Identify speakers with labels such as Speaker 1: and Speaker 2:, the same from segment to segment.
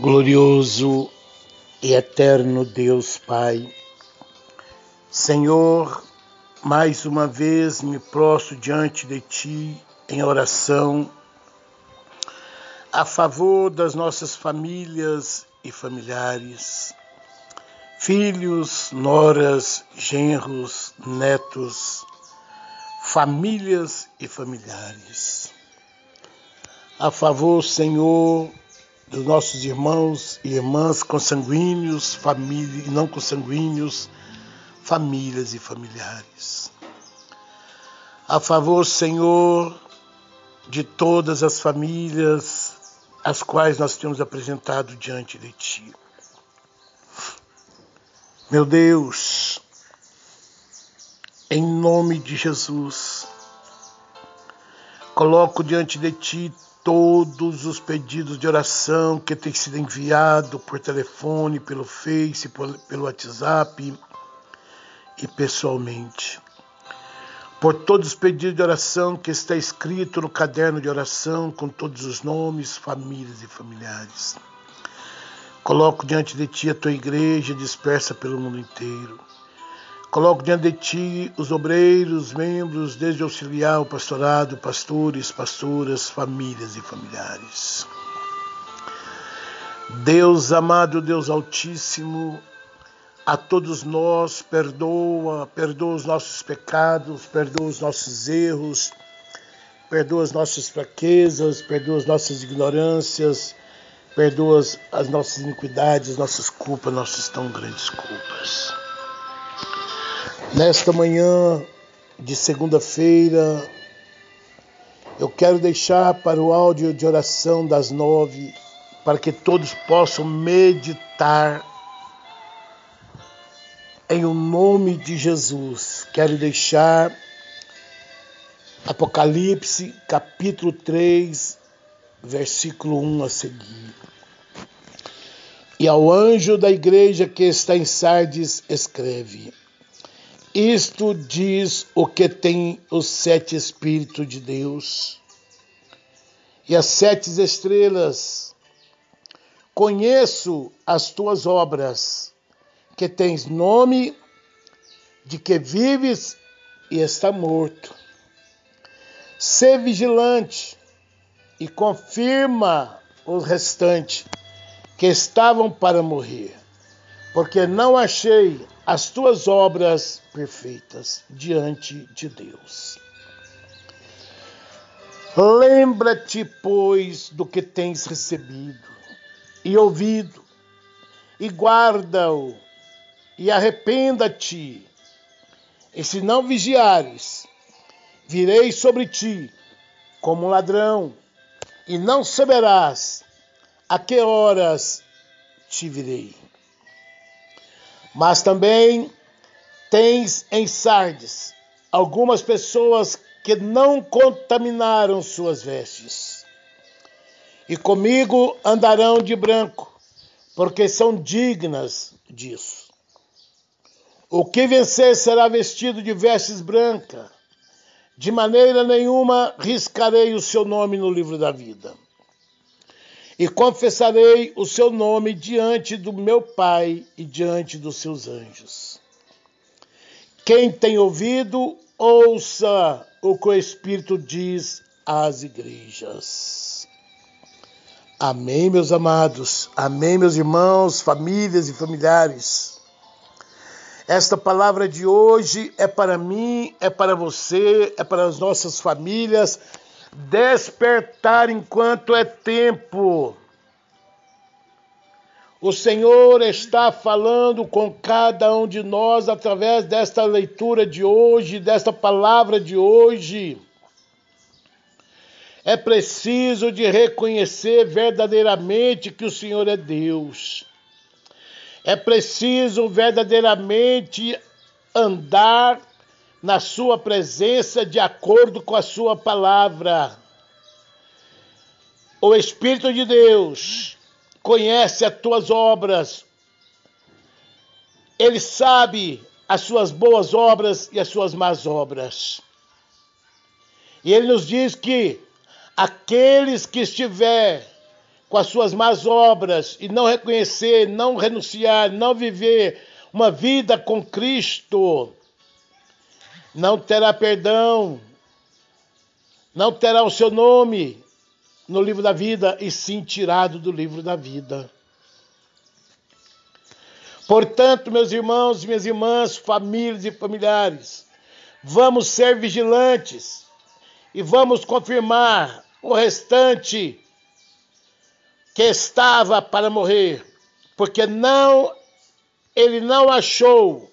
Speaker 1: Glorioso e eterno Deus Pai, Senhor, mais uma vez me prostro diante de Ti em oração a favor das nossas famílias e familiares, filhos, noras, genros, netos, famílias e familiares. A favor, Senhor, dos nossos irmãos e irmãs consanguíneos, família e não consanguíneos, famílias e familiares. A favor, Senhor, de todas as famílias as quais nós temos apresentado diante de Ti. Meu Deus, em nome de Jesus, coloco diante de Ti todos os pedidos de oração que têm sido enviados por telefone, pelo Face, pelo WhatsApp e pessoalmente. Por todos os pedidos de oração que está escrito no caderno de oração, com todos os nomes, famílias e familiares. Coloco diante de Ti a Tua igreja dispersa pelo mundo inteiro. Coloco diante de ti os obreiros, membros, desde auxiliar, pastorado, pastores, pastoras, famílias e familiares. Deus amado, Deus Altíssimo, a todos nós perdoa, perdoa os nossos pecados, perdoa os nossos erros, perdoa as nossas fraquezas, perdoa as nossas ignorâncias, perdoa as nossas iniquidades, nossas culpas, nossas tão grandes culpas. Nesta manhã de segunda-feira, eu quero deixar para o áudio de oração das nove, para que todos possam meditar em o nome de Jesus. Quero deixar Apocalipse, capítulo 3, versículo 1 a seguir. E ao anjo da igreja que está em Sardes, escreve: isto diz o que tem os sete Espíritos de Deus e as sete estrelas. Conheço as tuas obras, que tens nome de que vives e está morto. Sê vigilante e confirma os restantes que estavam para morrer, porque não achei as tuas obras perfeitas diante de Deus. Lembra-te, pois, do que tens recebido e ouvido, e guarda-o, e arrependa-te. E se não vigiares, virei sobre ti como um ladrão, e não saberás a que horas te virei. Mas também tens em Sardes algumas pessoas que não contaminaram suas vestes. E comigo andarão de branco, porque são dignas disso. O que vencer será vestido de vestes brancas. De maneira nenhuma riscarei o seu nome no livro da vida e confessarei o seu nome diante do meu Pai e diante dos seus anjos. Quem tem ouvido, ouça o que o Espírito diz às igrejas. Amém, meus amados. Amém, meus irmãos, famílias e familiares. Esta palavra de hoje é para mim, é para você, é para as nossas famílias, despertar enquanto é tempo. O Senhor está falando com cada um de nós através desta leitura de hoje, desta palavra de hoje. É preciso de reconhecer verdadeiramente que o Senhor é Deus. É preciso verdadeiramente andar na sua presença de acordo com a sua palavra. O Espírito de Deus conhece as tuas obras, ele sabe as suas boas obras e as suas más obras. E ele nos diz que aqueles que estiver com as suas más obras e não reconhecer, não renunciar, não viver uma vida com Cristo, não terá perdão, não terá o seu nome no livro da vida e sim tirado do livro da vida. Portanto, meus irmãos minhas irmãs, famílias e familiares, vamos ser vigilantes e vamos confirmar o restante que estava para morrer, porque não ele não achou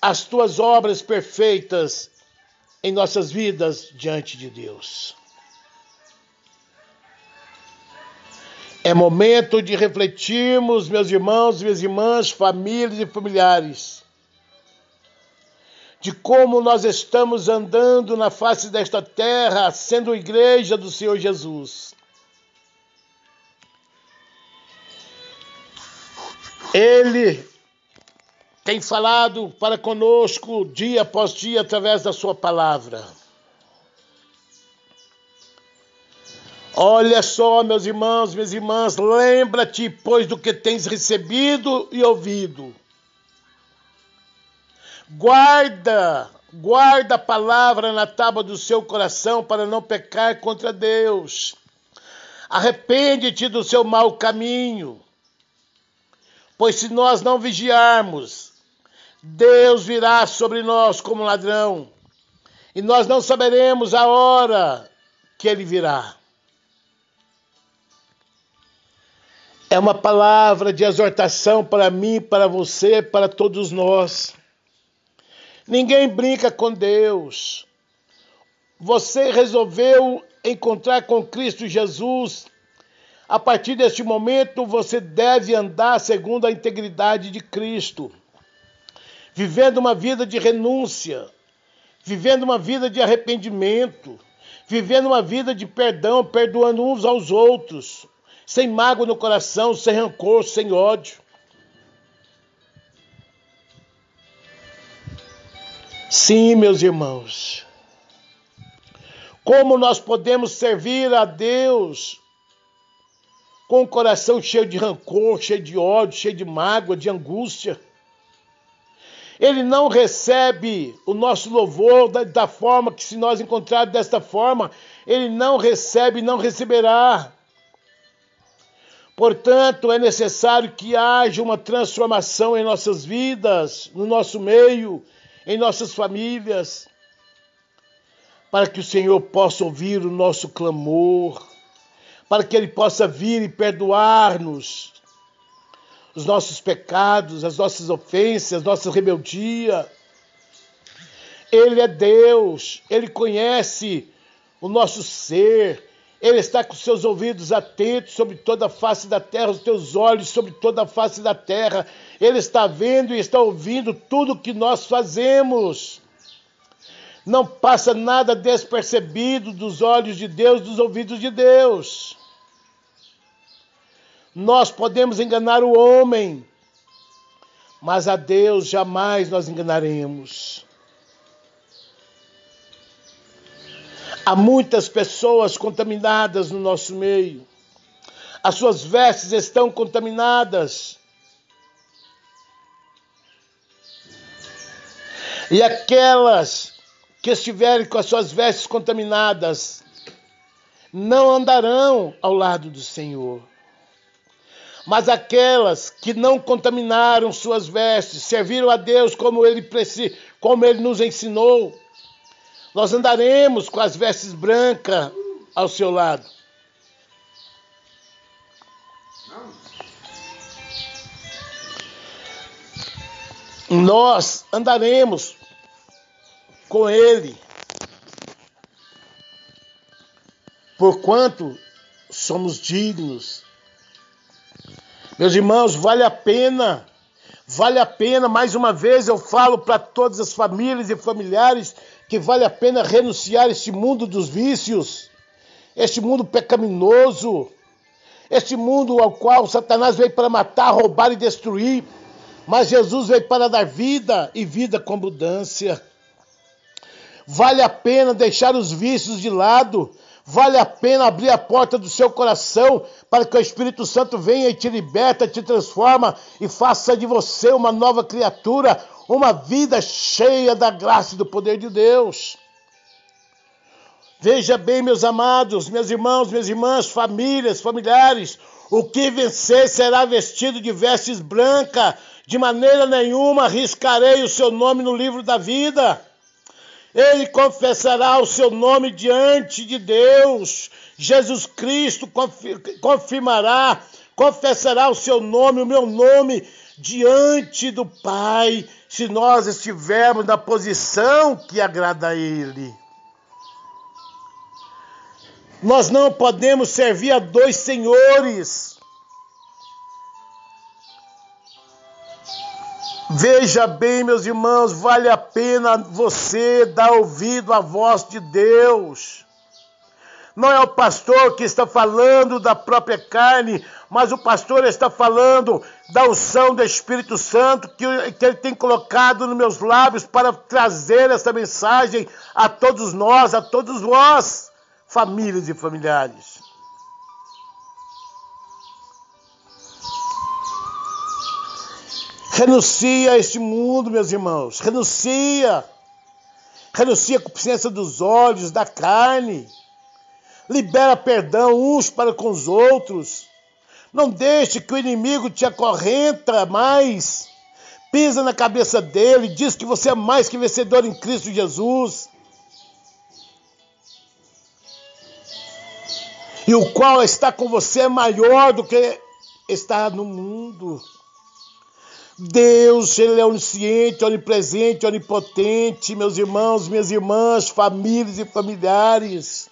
Speaker 1: as tuas obras perfeitas em nossas vidas diante de Deus. É momento de refletirmos, meus irmãos, minhas irmãs, famílias e familiares, de como nós estamos andando na face desta terra, sendo igreja do Senhor Jesus. Ele tem falado para conosco dia após dia através da Sua palavra. Olha só, meus irmãos, minhas irmãs, lembra-te, pois, do que tens recebido e ouvido. Guarda, guarda a palavra na tábua do seu coração para não pecar contra Deus. Arrepende-te do seu mau caminho, pois se nós não vigiarmos, Deus virá sobre nós como ladrão, e nós não saberemos a hora que ele virá. É uma palavra de exortação para mim, para você, para todos nós. Ninguém brinca com Deus. Você resolveu encontrar com Cristo Jesus. A partir deste momento, você deve andar segundo a integridade de Cristo, vivendo uma vida de renúncia, vivendo uma vida de arrependimento, vivendo uma vida de perdão, perdoando uns aos outros, sem mágoa no coração, sem rancor, sem ódio. Sim, meus irmãos. Como nós podemos servir a Deus com o coração cheio de rancor, cheio de ódio, cheio de mágoa, de angústia? Ele não recebe o nosso louvor da, da forma que, se nós encontrarmos desta forma, ele não recebe, não receberá. Portanto, é necessário que haja uma transformação em nossas vidas, no nosso meio, em nossas famílias, para que o Senhor possa ouvir o nosso clamor, para que Ele possa vir e perdoar-nos os nossos pecados, as nossas ofensas, nossa rebeldia. Ele é Deus, Ele conhece o nosso ser, ele está com seus ouvidos atentos sobre toda a face da terra, os teus olhos sobre toda a face da terra. Ele está vendo e está ouvindo tudo que nós fazemos. Não passa nada despercebido dos olhos de Deus, dos ouvidos de Deus. Nós podemos enganar o homem, mas a Deus jamais nós enganaremos. Há muitas pessoas contaminadas no nosso meio. As suas vestes estão contaminadas. E aquelas que estiverem com as suas vestes contaminadas não andarão ao lado do Senhor. Mas aquelas que não contaminaram suas vestes, serviram a Deus como ele, como ele nos ensinou, nós andaremos com as vestes brancas ao seu lado. Nós andaremos com Ele, porquanto somos dignos. Meus irmãos, vale a pena, vale a pena, mais uma vez eu falo para todas as famílias e familiares que vale a pena renunciar este mundo dos vícios, este mundo pecaminoso, este mundo ao qual Satanás veio para matar, roubar e destruir, mas Jesus veio para dar vida e vida com abundância. Vale a pena deixar os vícios de lado, Vale a pena abrir a porta do seu coração para que o Espírito Santo venha e te liberta, te transforma e faça de você uma nova criatura, uma vida cheia da graça e do poder de Deus. Veja bem, meus amados, meus irmãos, minhas irmãs, famílias, familiares, o que vencer será vestido de vestes brancas, de maneira nenhuma arriscarei o seu nome no livro da vida. Ele confessará o seu nome diante de Deus. Jesus Cristo confirmará, confessará o seu nome, o meu nome, diante do Pai, se nós estivermos na posição que agrada a Ele. Nós não podemos servir a dois senhores. Veja bem, meus irmãos, vale a pena você dar ouvido à voz de Deus. Não é o pastor que está falando da própria carne, mas o pastor está falando da unção do Espírito Santo que, ele tem colocado nos meus lábios para trazer essa mensagem a todos nós, a todos vós, famílias e familiares. Renuncia a este mundo, meus irmãos. Renuncia. Renuncia a consciência dos olhos, da carne. Libera perdão uns para com os outros. Não deixe que o inimigo te acorrenta mais. Pisa na cabeça dele, diz que você é mais que vencedor em Cristo Jesus. E o qual está com você é maior do que está no mundo. Deus, Ele é onisciente, onipresente, onipotente, meus irmãos, minhas irmãs, famílias e familiares.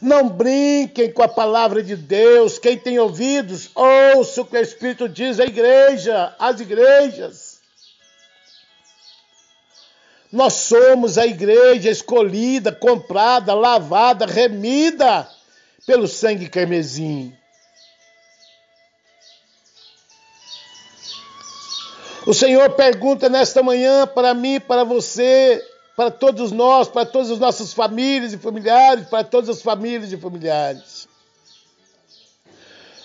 Speaker 1: Não brinquem com a palavra de Deus. Quem tem ouvidos, ouça o que o Espírito diz à igreja, às igrejas. Nós somos a igreja escolhida, comprada, lavada, remida pelo sangue carmesim. O Senhor pergunta nesta manhã para mim, para você, para todos nós, para todas as nossas famílias e familiares, para todas as famílias e familiares.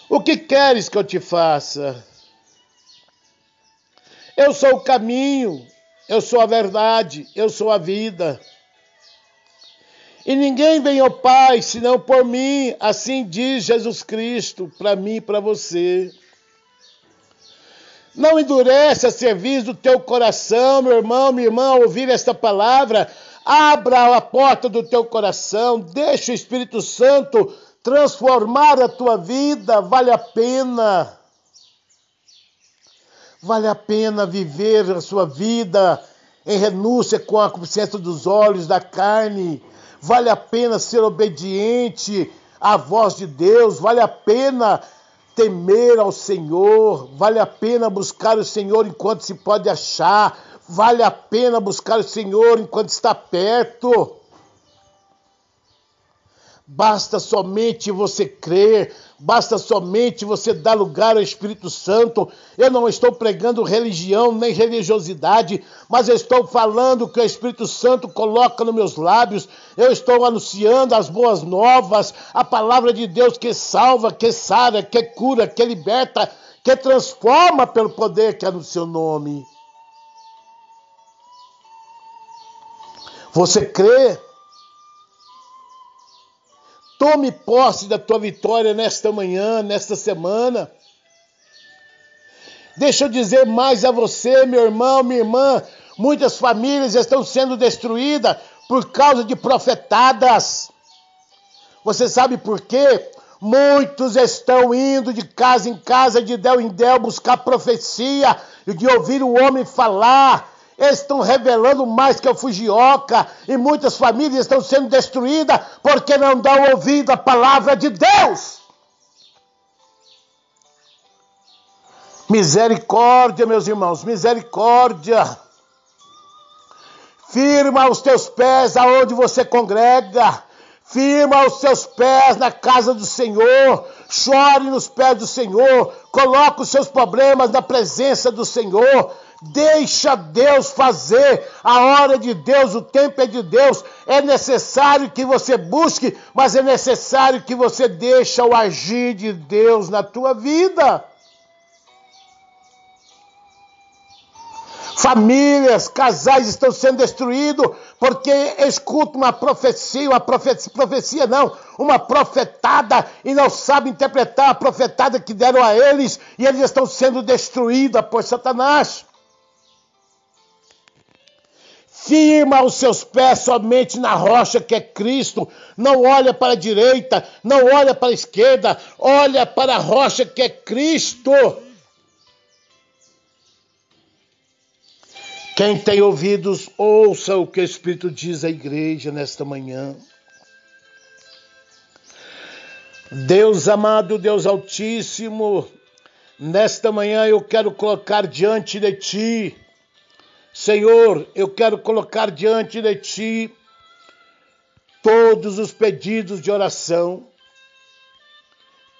Speaker 1: O que queres que eu te faça? Eu sou o caminho, eu sou a verdade, eu sou a vida. E ninguém vem ao Pai senão por mim, assim diz Jesus Cristo para mim e para você. Não endurece a serviço do teu coração, meu irmão, minha irmã, ouvir esta palavra. Abra a porta do teu coração, deixa o Espírito Santo transformar a tua vida, vale a pena. Vale a pena viver a sua vida em renúncia com a consciência dos olhos, da carne. Vale a pena ser obediente à voz de Deus, vale a pena temer ao Senhor, vale a pena buscar o Senhor enquanto se pode achar, vale a pena buscar o Senhor enquanto está perto. Basta somente você crer, basta somente você dar lugar ao Espírito Santo. Eu não estou pregando religião nem religiosidade, mas eu estou falando que o Espírito Santo coloca nos meus lábios. Eu estou anunciando as boas novas, a palavra de Deus que salva, que sara, que cura, que liberta, que transforma pelo poder que é no seu nome. Você crê? Tome posse da tua vitória nesta manhã, nesta semana. Deixa eu dizer mais a você, meu irmão, minha irmã. Muitas famílias estão sendo destruídas por causa de profetadas. Você sabe por quê? Muitos estão indo de casa em casa, de del em del, buscar profecia, e de ouvir o homem falar eles estão revelando mais que a fugioca e muitas famílias estão sendo destruídas porque não dão ouvido à palavra de Deus. Misericórdia, meus irmãos, misericórdia. Firma os teus pés aonde você congrega. Firma os seus pés na casa do Senhor. Chore nos pés do Senhor. Coloque os seus problemas na presença do Senhor Deixa Deus fazer. A hora de Deus, o tempo é de Deus. É necessário que você busque, mas é necessário que você deixe o agir de Deus na tua vida. Famílias, casais estão sendo destruídos porque escutam uma profecia, uma profecia, profecia não, uma profetada e não sabem interpretar a profetada que deram a eles e eles estão sendo destruídos por Satanás. Firma os seus pés somente na rocha que é Cristo. Não olha para a direita, não olha para a esquerda, olha para a rocha que é Cristo. Quem tem ouvidos, ouça o que o Espírito diz à igreja nesta manhã. Deus amado, Deus Altíssimo, nesta manhã eu quero colocar diante de Ti, Senhor, eu quero colocar diante de Ti todos os pedidos de oração,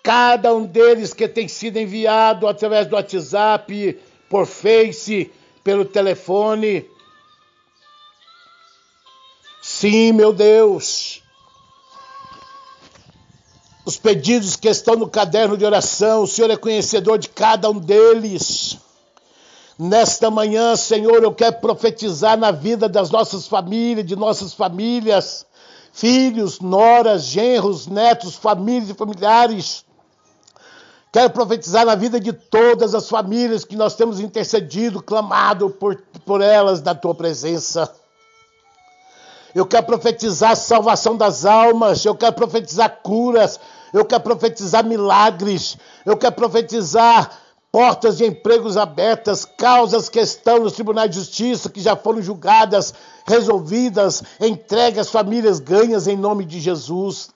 Speaker 1: cada um deles que tem sido enviado através do WhatsApp, por Face, pelo telefone. Sim, meu Deus. Os pedidos que estão no caderno de oração, o Senhor é conhecedor de cada um deles. Nesta manhã, Senhor, eu quero profetizar na vida das nossas famílias, de nossas famílias, filhos, noras, genros, netos, famílias e familiares. Quero profetizar na vida de todas as famílias que nós temos intercedido, clamado por, por elas na tua presença. Eu quero profetizar salvação das almas, eu quero profetizar curas, eu quero profetizar milagres, eu quero profetizar portas de empregos abertas, causas que estão nos tribunais de justiça, que já foram julgadas, resolvidas, entregues, famílias ganhas em nome de Jesus.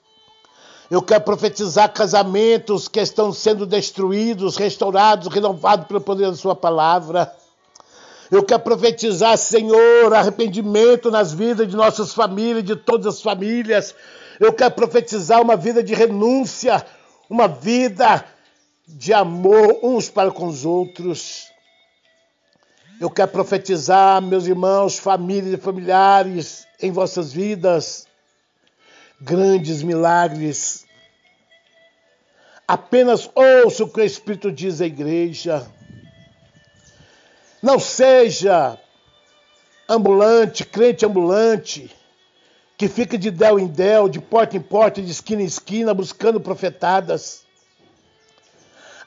Speaker 1: Eu quero profetizar casamentos que estão sendo destruídos, restaurados, renovados pelo poder da Sua palavra. Eu quero profetizar, Senhor, arrependimento nas vidas de nossas famílias, de todas as famílias. Eu quero profetizar uma vida de renúncia, uma vida de amor uns para com os outros. Eu quero profetizar, meus irmãos, famílias e familiares, em vossas vidas, grandes milagres. Apenas ouça o que o Espírito diz à igreja. Não seja ambulante, crente ambulante, que fica de del em del, de porta em porta, de esquina em esquina, buscando profetadas.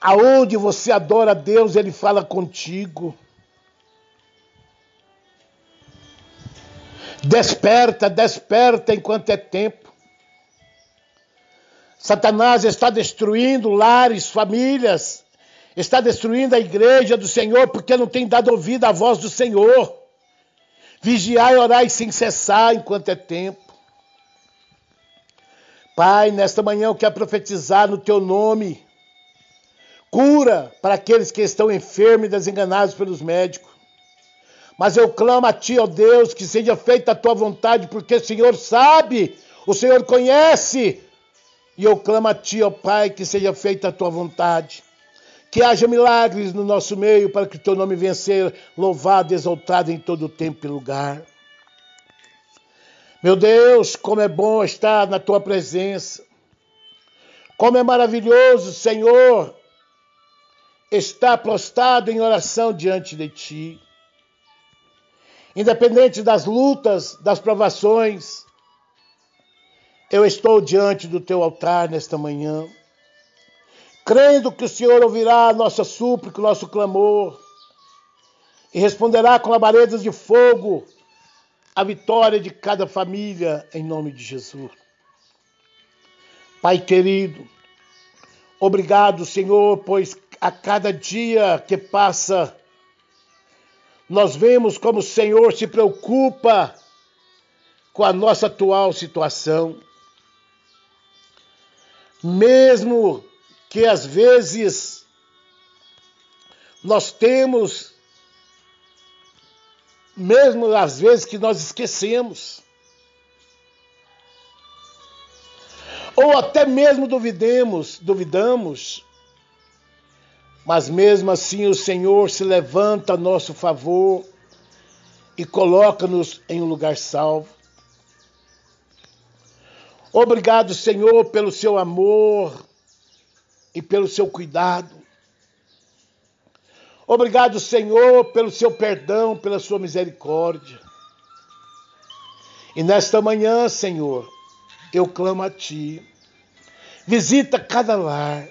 Speaker 1: Aonde você adora a Deus, Ele fala contigo. Desperta, desperta enquanto é tempo. Satanás está destruindo lares, famílias, está destruindo a igreja do Senhor porque não tem dado ouvido à voz do Senhor. Vigiai orai sem cessar enquanto é tempo. Pai, nesta manhã eu quero profetizar no teu nome. Cura para aqueles que estão enfermos e desenganados pelos médicos. Mas eu clamo a ti, ó Deus, que seja feita a tua vontade, porque o Senhor sabe, o Senhor conhece e eu clamo a Ti, ó Pai, que seja feita a Tua vontade. Que haja milagres no nosso meio para que o Teu nome venha ser louvado exaltado em todo tempo e lugar. Meu Deus, como é bom estar na Tua presença. Como é maravilhoso, Senhor, estar prostrado em oração diante de Ti. Independente das lutas, das provações, eu estou diante do teu altar nesta manhã, crendo que o Senhor ouvirá a nossa súplica, o nosso clamor, e responderá com labaredas de fogo a vitória de cada família, em nome de Jesus. Pai querido, obrigado, Senhor, pois a cada dia que passa, nós vemos como o Senhor se preocupa com a nossa atual situação. Mesmo que às vezes nós temos, mesmo às vezes que nós esquecemos, ou até mesmo duvidemos, duvidamos, Mas mesmo assim o Senhor se levanta a nosso favor e coloca-nos em um lugar salvo. Obrigado, Senhor, pelo seu amor e pelo seu cuidado. Obrigado, Senhor, pelo seu perdão, pela sua misericórdia. E nesta manhã, Senhor, eu clamo a Ti. Visita cada lar,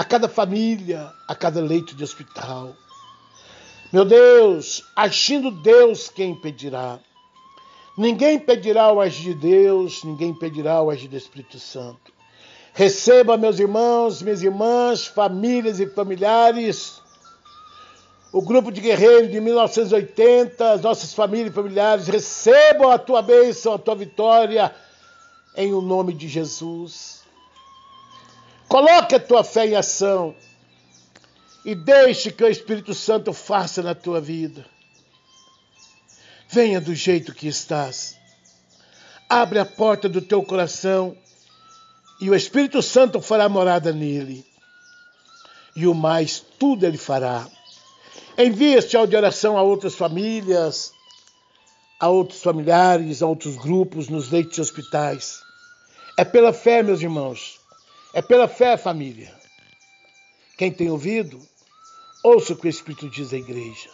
Speaker 1: a cada família, a cada leito de hospital. Meu Deus, agindo Deus, quem impedirá? Ninguém impedirá o agir de Deus, ninguém impedirá o agir do Espírito Santo. Receba, meus irmãos, minhas irmãs, famílias e familiares, o grupo de guerreiros de 1980, as nossas famílias e familiares, recebam a tua bênção, a tua vitória, em o nome de Jesus. Coloque a tua fé em ação e deixe que o Espírito Santo faça na tua vida. Venha do jeito que estás. Abre a porta do teu coração e o Espírito Santo fará morada nele. E o mais tudo ele fará. Envie este áudio de oração a outras famílias, a outros familiares, a outros grupos nos leitos de hospitais. É pela fé, meus irmãos. É pela fé, família. Quem tem ouvido, ouça o que o Espírito diz à igreja.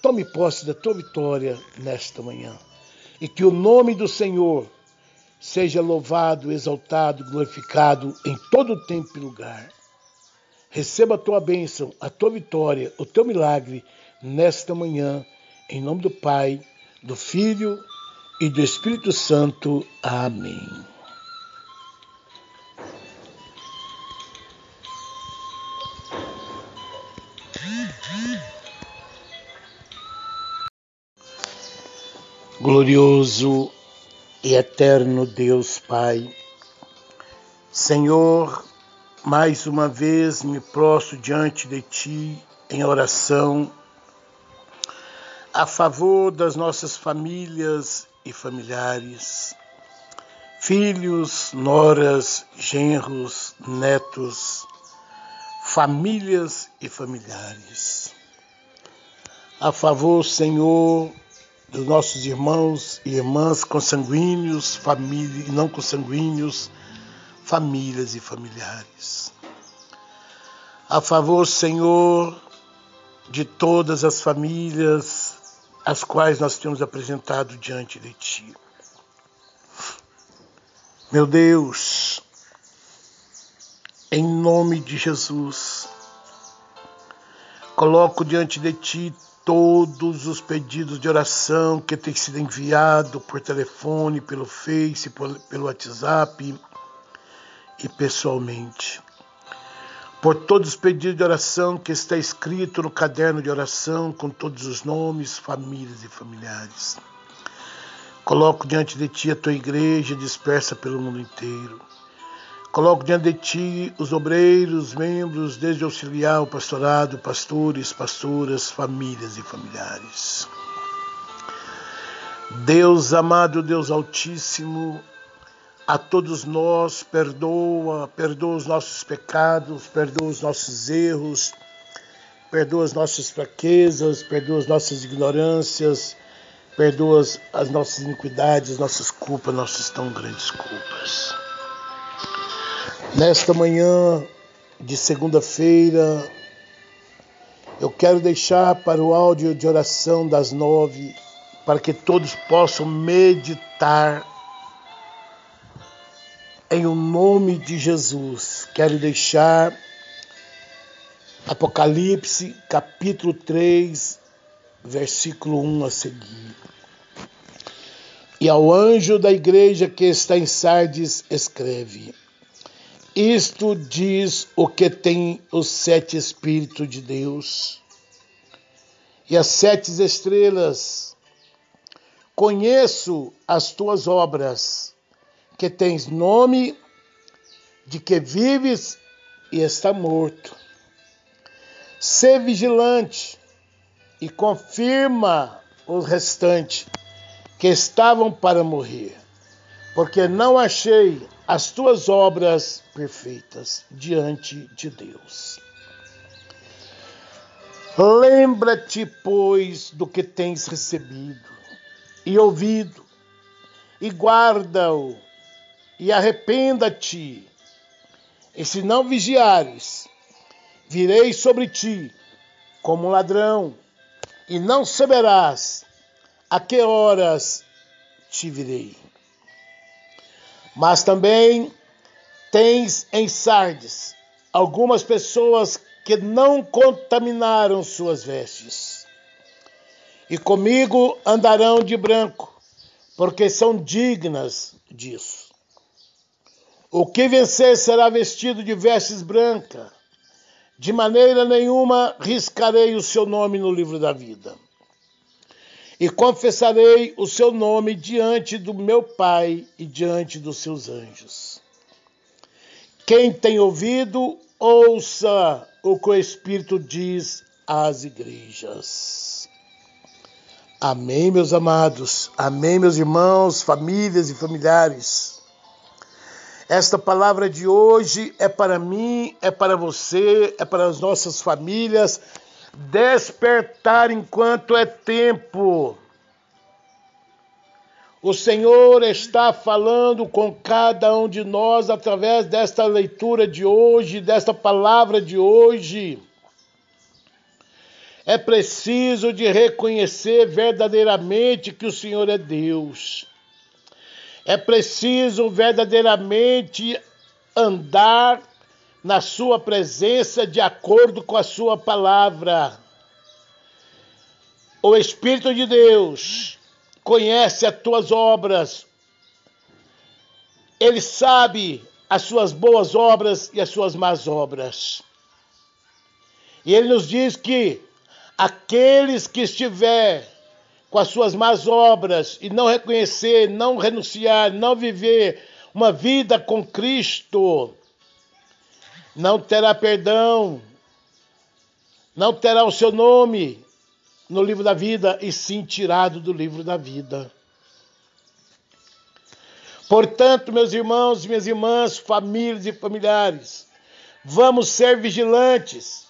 Speaker 1: Tome posse da tua vitória nesta manhã. E que o nome do Senhor seja louvado, exaltado, glorificado em todo tempo e lugar. Receba a tua bênção, a tua vitória, o teu milagre nesta manhã, em nome do Pai, do Filho e do Espírito Santo. Amém. Glorioso e eterno Deus Pai, Senhor, mais uma vez me prostro diante de Ti em oração a favor das nossas famílias e familiares, filhos, noras, genros, netos, famílias e familiares. A favor, Senhor, dos nossos irmãos e irmãs consanguíneos, família e não consanguíneos, famílias e familiares. A favor, Senhor, de todas as famílias as quais nós temos apresentado diante de Ti. Meu Deus, em nome de Jesus, coloco diante de Ti todos os pedidos de oração que têm sido enviados por telefone, pelo Face, pelo WhatsApp e pessoalmente. Por todos os pedidos de oração que está escrito no caderno de oração, com todos os nomes, famílias e familiares. Coloco diante de ti a tua igreja dispersa pelo mundo inteiro. Coloco diante de ti os obreiros, membros, desde auxiliar, o pastorado, pastores, pastoras, famílias e familiares. Deus amado, Deus Altíssimo, a todos nós, perdoa, perdoa os nossos pecados, perdoa os nossos erros, perdoa as nossas fraquezas, perdoa as nossas ignorâncias, perdoa as nossas iniquidades, as nossas culpas, nossas tão grandes culpas. Nesta manhã de segunda-feira, eu quero deixar para o áudio de oração das nove, para que todos possam meditar em o nome de Jesus, quero deixar Apocalipse, capítulo 3, versículo 1 a seguir. E ao anjo da igreja que está em Sardes, escreve: Isto diz o que tem os sete Espíritos de Deus e as sete estrelas. Conheço as tuas obras que tens nome de que vives e está morto. Sê vigilante e confirma os restantes que estavam para morrer, porque não achei as tuas obras perfeitas diante de Deus. Lembra-te, pois, do que tens recebido e ouvido, e guarda-o, e arrependa-te. E se não vigiares, virei sobre ti como um ladrão, e não saberás a que horas te virei. Mas também tens em Sardes algumas pessoas que não contaminaram suas vestes. E comigo andarão de branco, porque são dignas disso. O que vencer será vestido de vestes brancas. De maneira nenhuma riscarei o seu nome no livro da vida. E confessarei o seu nome diante do meu Pai e diante dos seus anjos. Quem tem ouvido, ouça o que o Espírito diz às igrejas. Amém, meus amados. Amém, meus irmãos, famílias e familiares. Esta palavra de hoje é para mim, é para você, é para as nossas famílias. Despertar enquanto é tempo. O Senhor está falando com cada um de nós através desta leitura de hoje, desta palavra de hoje. É preciso de reconhecer verdadeiramente que o Senhor é Deus. É preciso verdadeiramente andar na sua presença de acordo com a sua palavra. O Espírito de Deus conhece as tuas obras, ele sabe as suas boas obras e as suas más obras. E ele nos diz que aqueles que estiver com as suas más obras e não reconhecer, não renunciar, não viver uma vida com Cristo, não terá perdão, não terá o seu nome no livro da vida e sim tirado do livro da vida. Portanto, meus irmãos e minhas irmãs, famílias e familiares, vamos ser vigilantes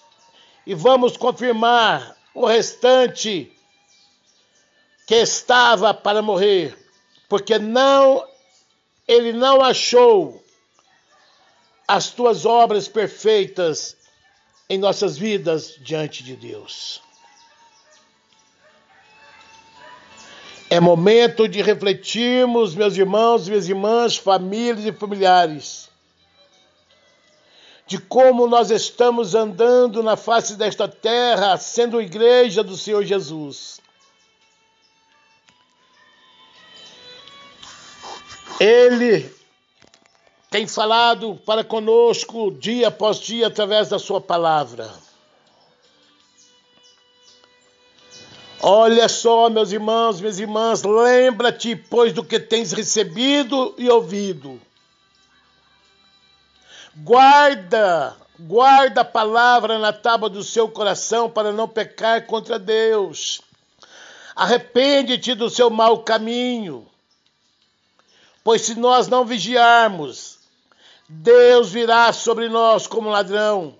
Speaker 1: e vamos confirmar o restante que estava para morrer, porque não ele não achou as tuas obras perfeitas em nossas vidas diante de Deus. É momento de refletirmos, meus irmãos minhas irmãs, famílias e familiares, de como nós estamos andando na face desta terra, sendo igreja do Senhor Jesus. Ele tem falado para conosco dia após dia através da Sua palavra. Olha só, meus irmãos, minhas irmãs, lembra-te, pois, do que tens recebido e ouvido. Guarda, guarda a palavra na tábua do seu coração para não pecar contra Deus. Arrepende-te do seu mau caminho. Pois se nós não vigiarmos, Deus virá sobre nós como ladrão,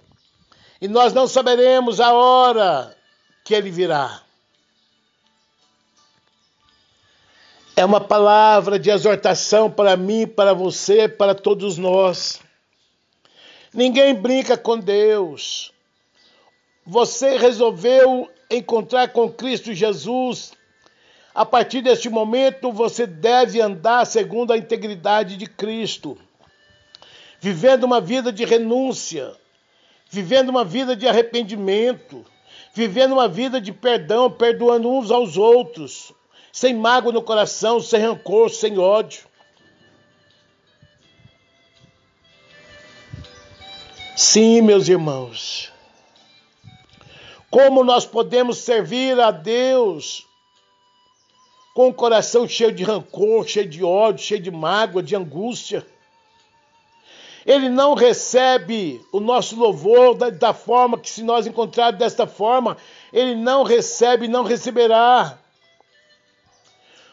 Speaker 1: e nós não saberemos a hora que ele virá. É uma palavra de exortação para mim, para você, para todos nós. Ninguém brinca com Deus. Você resolveu encontrar com Cristo Jesus. A partir deste momento, você deve andar segundo a integridade de Cristo, vivendo uma vida de renúncia, vivendo uma vida de arrependimento, vivendo uma vida de perdão, perdoando uns aos outros, sem mágoa no coração, sem rancor, sem ódio. Sim, meus irmãos. Como nós podemos servir a Deus com o coração cheio de rancor, cheio de ódio, cheio de mágoa, de angústia? Ele não recebe o nosso louvor da, da forma que, se nós encontrarmos desta forma, ele não recebe, não receberá.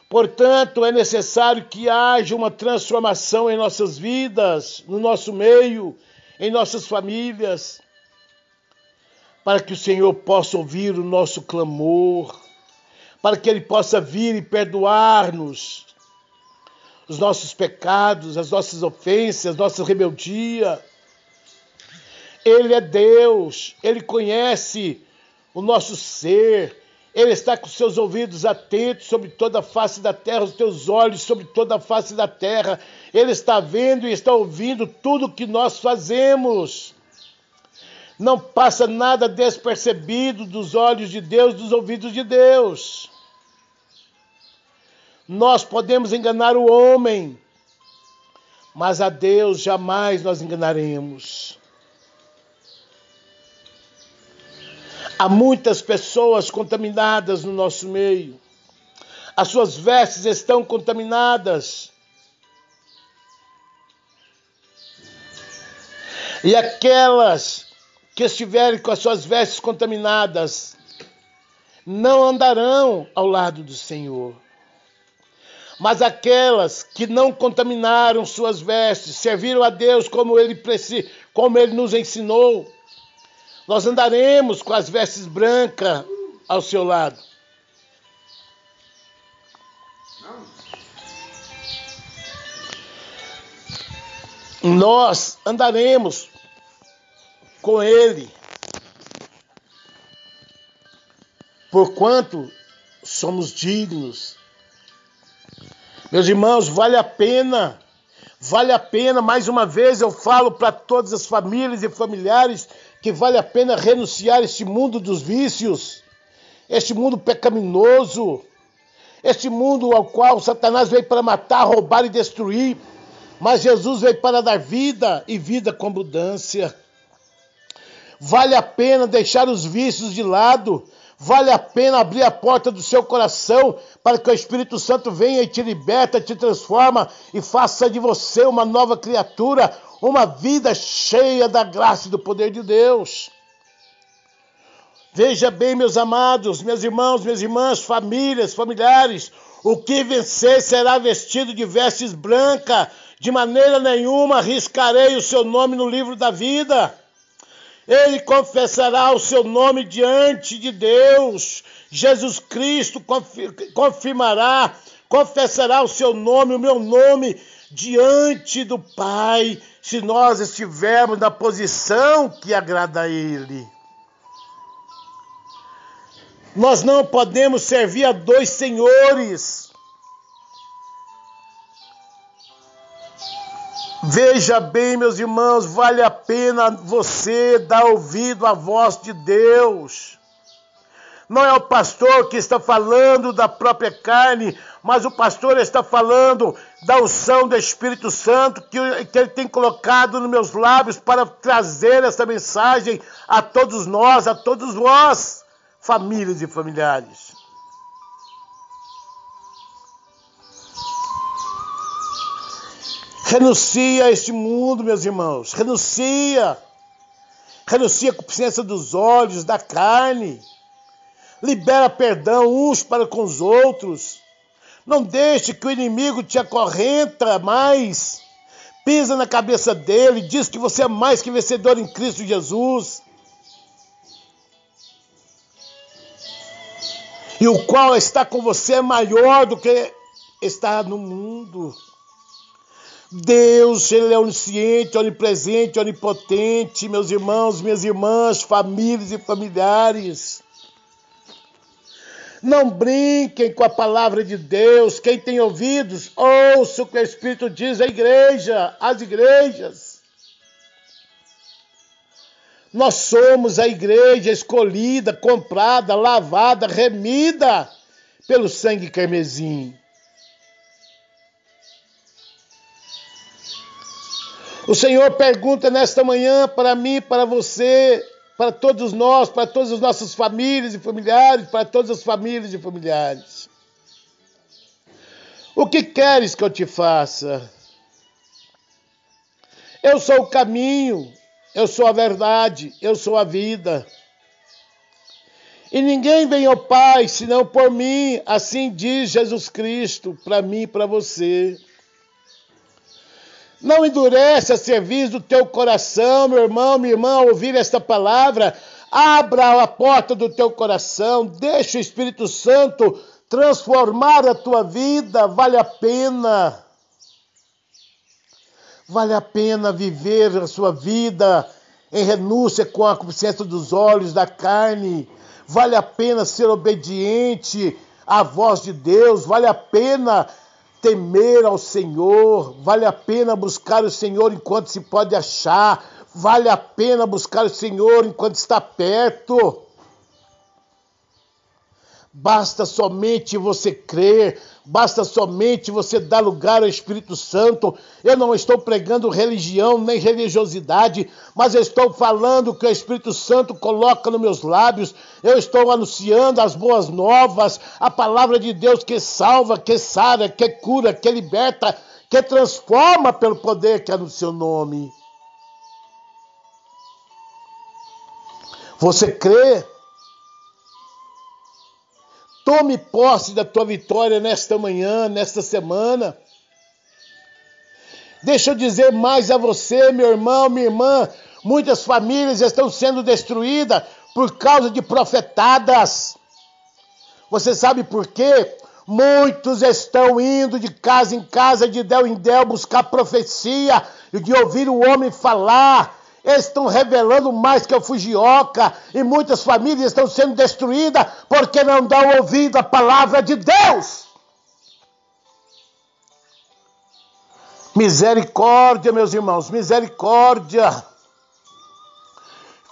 Speaker 1: Portanto, é necessário que haja uma transformação em nossas vidas, no nosso meio, em nossas famílias, para que o Senhor possa ouvir o nosso clamor, para que Ele possa vir e perdoar-nos os nossos pecados, as nossas ofensas, as nossas rebeldia. Ele é Deus, Ele conhece o nosso ser, Ele está com seus ouvidos atentos sobre toda a face da terra, os teus olhos sobre toda a face da terra. Ele está vendo e está ouvindo tudo que nós fazemos. Não passa nada despercebido dos olhos de Deus, dos ouvidos de Deus. Nós podemos enganar o homem, mas a Deus jamais nós enganaremos. Há muitas pessoas contaminadas no nosso meio. As suas vestes estão contaminadas. E aquelas que estiverem com as suas vestes contaminadas não andarão ao lado do Senhor. Mas aquelas que não contaminaram suas vestes, serviram a Deus como ele, como ele nos ensinou, nós andaremos com as vestes brancas ao seu lado. Nós andaremos com ele, porquanto somos dignos meus irmãos, vale a pena, vale a pena, mais uma vez eu falo para todas as famílias e familiares que vale a pena renunciar este mundo dos vícios, este mundo pecaminoso, este mundo ao qual Satanás veio para matar, roubar e destruir, mas Jesus veio para dar vida e vida com abundância. Vale a pena deixar os vícios de lado, Vale a pena abrir a porta do seu coração para que o Espírito Santo venha e te liberta, te transforma e faça de você uma nova criatura, uma vida cheia da graça e do poder de Deus. Veja bem, meus amados, meus irmãos, minhas irmãs, famílias, familiares, o que vencer será vestido de vestes brancas, de maneira nenhuma arriscarei o seu nome no livro da vida. Ele confessará o seu nome diante de Deus. Jesus Cristo confirmará, confessará o seu nome, o meu nome, diante do Pai, se nós estivermos na posição que agrada a Ele. Nós não podemos servir a dois senhores. Veja bem, meus irmãos, vale a pena você dar ouvido à voz de Deus. Não é o pastor que está falando da própria carne, mas o pastor está falando da unção do Espírito Santo que, ele tem colocado nos meus lábios para trazer essa mensagem a todos nós, a todos vós, famílias e familiares. Renuncia a este mundo, meus irmãos. Renuncia. Renuncia a consciência dos olhos, da carne. Libera perdão uns para com os outros. Não deixe que o inimigo te acorrenta mais. Pisa na cabeça dele, diz que você é mais que vencedor em Cristo Jesus. E o qual está com você é maior do que está no mundo. Deus, Ele é onisciente, onipresente, onipotente, meus irmãos, minhas irmãs, famílias e familiares. Não brinquem com a palavra de Deus. Quem tem ouvidos, ouça o que o Espírito diz à igreja, às igrejas. Nós somos a igreja escolhida, comprada, lavada, remida pelo sangue carmesim. O Senhor pergunta nesta manhã para mim, para você, para todos nós, para todas as nossas famílias e familiares, para todas as famílias e familiares. O que queres que eu te faça? Eu sou o caminho, eu sou a verdade, eu sou a vida. E ninguém vem ao Pai senão por mim, assim diz Jesus Cristo para mim e para você. Não endurece a serviço do teu coração, meu irmão, minha irmã, ouvir esta palavra. Abra a porta do teu coração, deixa o Espírito Santo transformar a tua vida, vale a pena. Vale a pena viver a sua vida em renúncia com a consciência dos olhos, da carne. Vale a pena ser obediente à voz de Deus, vale a pena temer ao Senhor, vale a pena buscar o Senhor enquanto se pode achar, vale a pena buscar o Senhor enquanto está perto. Basta somente você crer, basta somente você dar lugar ao Espírito Santo. Eu não estou pregando religião nem religiosidade, mas eu estou falando que o Espírito Santo coloca nos meus lábios. Eu estou anunciando as boas novas, a palavra de Deus que salva, que sara, que cura, que liberta, que transforma pelo poder que é no seu nome. Você crê? Tome posse da tua vitória nesta manhã, nesta semana. Deixa eu dizer mais a você, meu irmão, minha irmã. Muitas famílias estão sendo destruídas por causa de profetadas. Você sabe por quê? Muitos estão indo de casa em casa, de del em del, buscar profecia, e de ouvir o homem falar estão revelando mais que a fugioca e muitas famílias estão sendo destruídas porque não dão ouvido à palavra de Deus. Misericórdia, meus irmãos, misericórdia.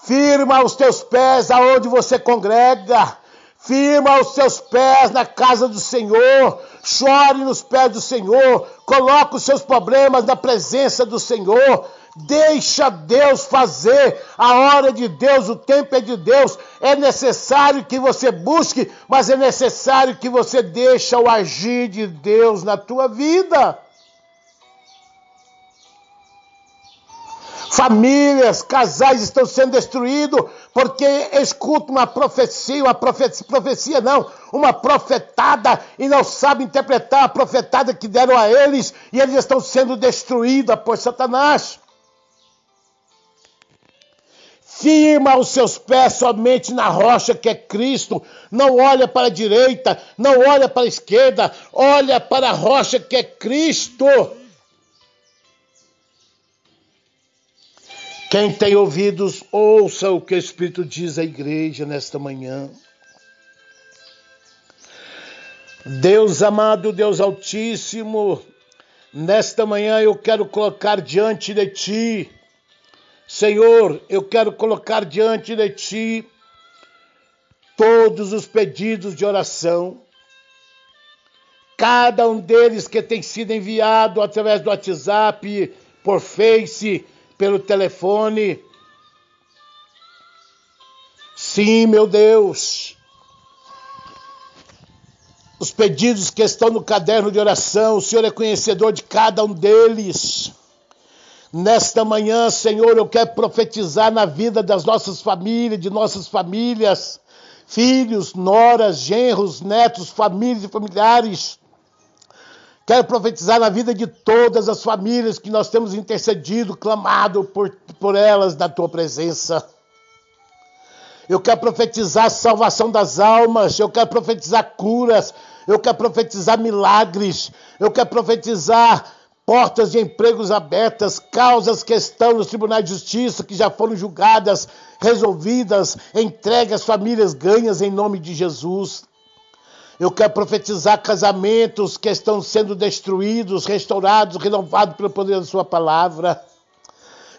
Speaker 1: Firma os teus pés aonde você congrega. Firma os seus pés na casa do Senhor. Chore nos pés do Senhor. Coloque os seus problemas na presença do Senhor. Deixa Deus fazer. A hora de Deus, o tempo é de Deus. É necessário que você busque, mas é necessário que você deixe o agir de Deus na tua vida. Famílias, casais estão sendo destruídos porque escutam uma profecia, uma profecia, profecia não, uma profetada e não sabem interpretar a profetada que deram a eles e eles estão sendo destruídos por Satanás. Firma os seus pés somente na rocha que é Cristo. Não olha para a direita, não olha para a esquerda, olha para a rocha que é Cristo. Quem tem ouvidos, ouça o que o Espírito diz à igreja nesta manhã. Deus amado, Deus Altíssimo, nesta manhã eu quero colocar diante de Ti Senhor, eu quero colocar diante de Ti todos os pedidos de oração, cada um deles que tem sido enviado através do WhatsApp, por Face, pelo telefone. Sim, meu Deus. Os pedidos que estão no caderno de oração, o Senhor é conhecedor de cada um deles. Nesta manhã, Senhor, eu quero profetizar na vida das nossas famílias, de nossas famílias, filhos, noras, genros, netos, famílias e familiares. Quero profetizar na vida de todas as famílias que nós temos intercedido, clamado por, por elas na tua presença. Eu quero profetizar salvação das almas, eu quero profetizar curas, eu quero profetizar milagres, eu quero profetizar portas de empregos abertas, causas que estão nos tribunais de justiça, que já foram julgadas, resolvidas, entregue famílias ganhas em nome de Jesus. Eu quero profetizar casamentos que estão sendo destruídos, restaurados, renovados pelo poder da Sua palavra.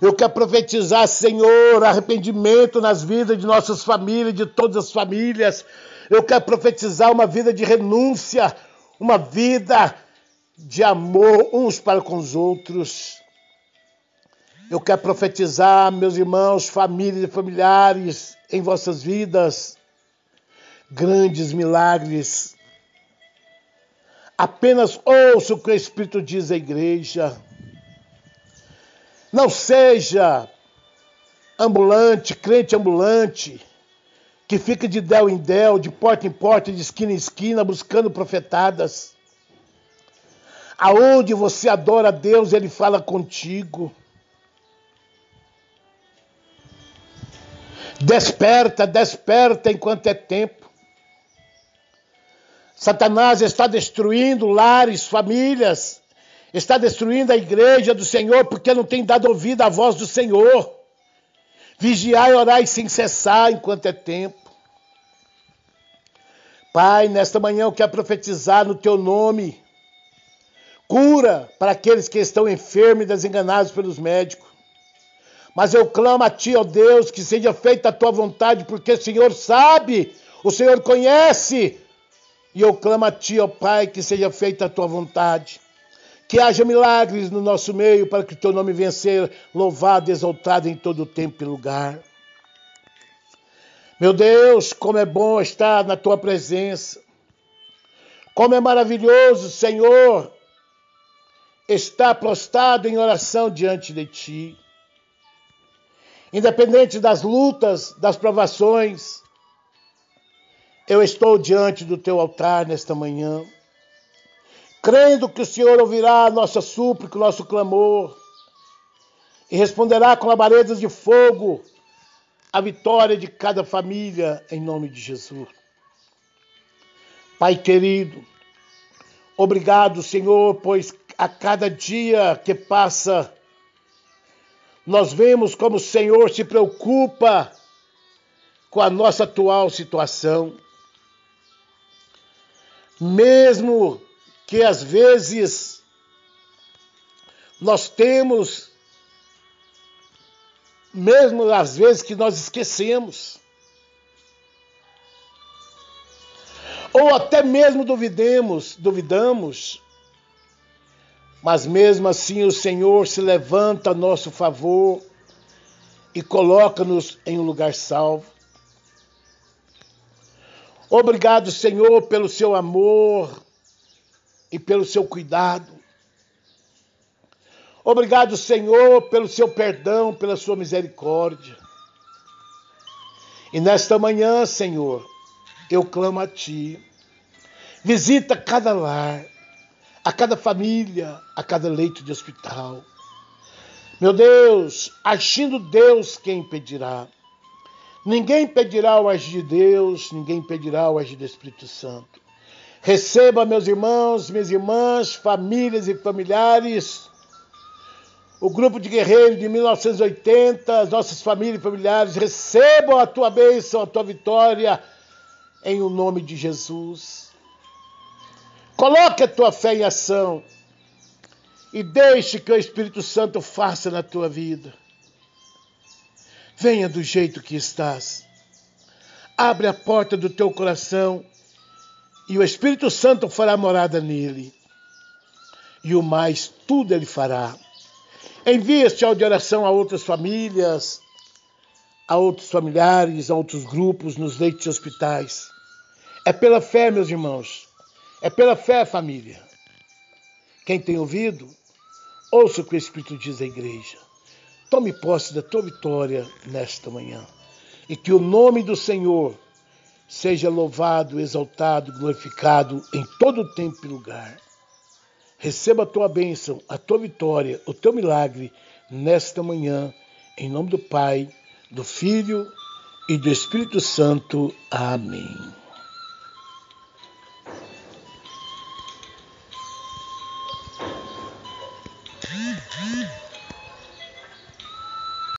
Speaker 1: Eu quero profetizar, Senhor, arrependimento nas vidas de nossas famílias, de todas as famílias. Eu quero profetizar uma vida de renúncia, uma vida de amor uns para com os outros. Eu quero profetizar, meus irmãos, famílias e familiares, em vossas vidas, grandes milagres. Apenas ouça o que o Espírito diz à igreja. Não seja ambulante, crente ambulante, que fica de del em del, de porta em porta, de esquina em esquina, buscando profetadas. Aonde você adora a Deus, Ele fala contigo. Desperta, desperta enquanto é tempo. Satanás está destruindo lares, famílias, está destruindo a igreja do Senhor porque não tem dado ouvido à voz do Senhor. Vigiai orai sem cessar enquanto é tempo. Pai, nesta manhã eu quero profetizar no teu nome. Cura para aqueles que estão enfermos e desenganados pelos médicos. Mas eu clamo a ti, ó Deus, que seja feita a tua vontade, porque o Senhor sabe, o Senhor conhece. E eu clamo a ti, ó Pai, que seja feita a tua vontade. Que haja milagres no nosso meio para que o teu nome venha ser louvado exaltado em todo tempo e lugar. Meu Deus, como é bom estar na tua presença. Como é maravilhoso, Senhor, estar prostrado em oração diante de ti. Independente das lutas, das provações, eu estou diante do teu altar nesta manhã, crendo que o Senhor ouvirá a nossa súplica, o nosso clamor, e responderá com labaredas de fogo a vitória de cada família, em nome de Jesus. Pai querido, obrigado, Senhor, pois a cada dia que passa, nós vemos como o Senhor se preocupa com a nossa atual situação. Mesmo que às vezes nós temos mesmo às vezes que nós esquecemos. Ou até mesmo duvidemos, duvidamos. Mas mesmo assim o Senhor se levanta a nosso favor e coloca-nos em um lugar salvo. Obrigado, Senhor, pelo seu amor e pelo seu cuidado. Obrigado, Senhor, pelo seu perdão, pela sua misericórdia. E nesta manhã, Senhor, eu clamo a Ti. Visita cada lar, a cada família, a cada leito de hospital. Meu Deus, agindo Deus, quem impedirá? Ninguém impedirá o agir de Deus, ninguém impedirá o agir do Espírito Santo. Receba, meus irmãos, minhas irmãs, famílias e familiares o grupo de guerreiros de 1980, as nossas famílias e familiares, recebam a tua bênção, a tua vitória, em o nome de Jesus. Coloque a tua fé em ação e deixe que o Espírito Santo faça na tua vida. Venha do jeito que estás. Abre a porta do teu coração e o Espírito Santo fará morada nele. E o mais tudo ele fará Envie este áudio de oração a outras famílias, a outros familiares, a outros grupos nos leitos de hospitais. É pela fé, meus irmãos. É pela fé, família. Quem tem ouvido, ouça o que o Espírito diz à igreja. Tome posse da tua vitória nesta manhã. E que o nome do Senhor seja louvado, exaltado, glorificado em todo tempo e lugar. Receba a tua bênção, a tua vitória, o teu milagre nesta manhã, em nome do Pai, do Filho e do Espírito Santo. Amém.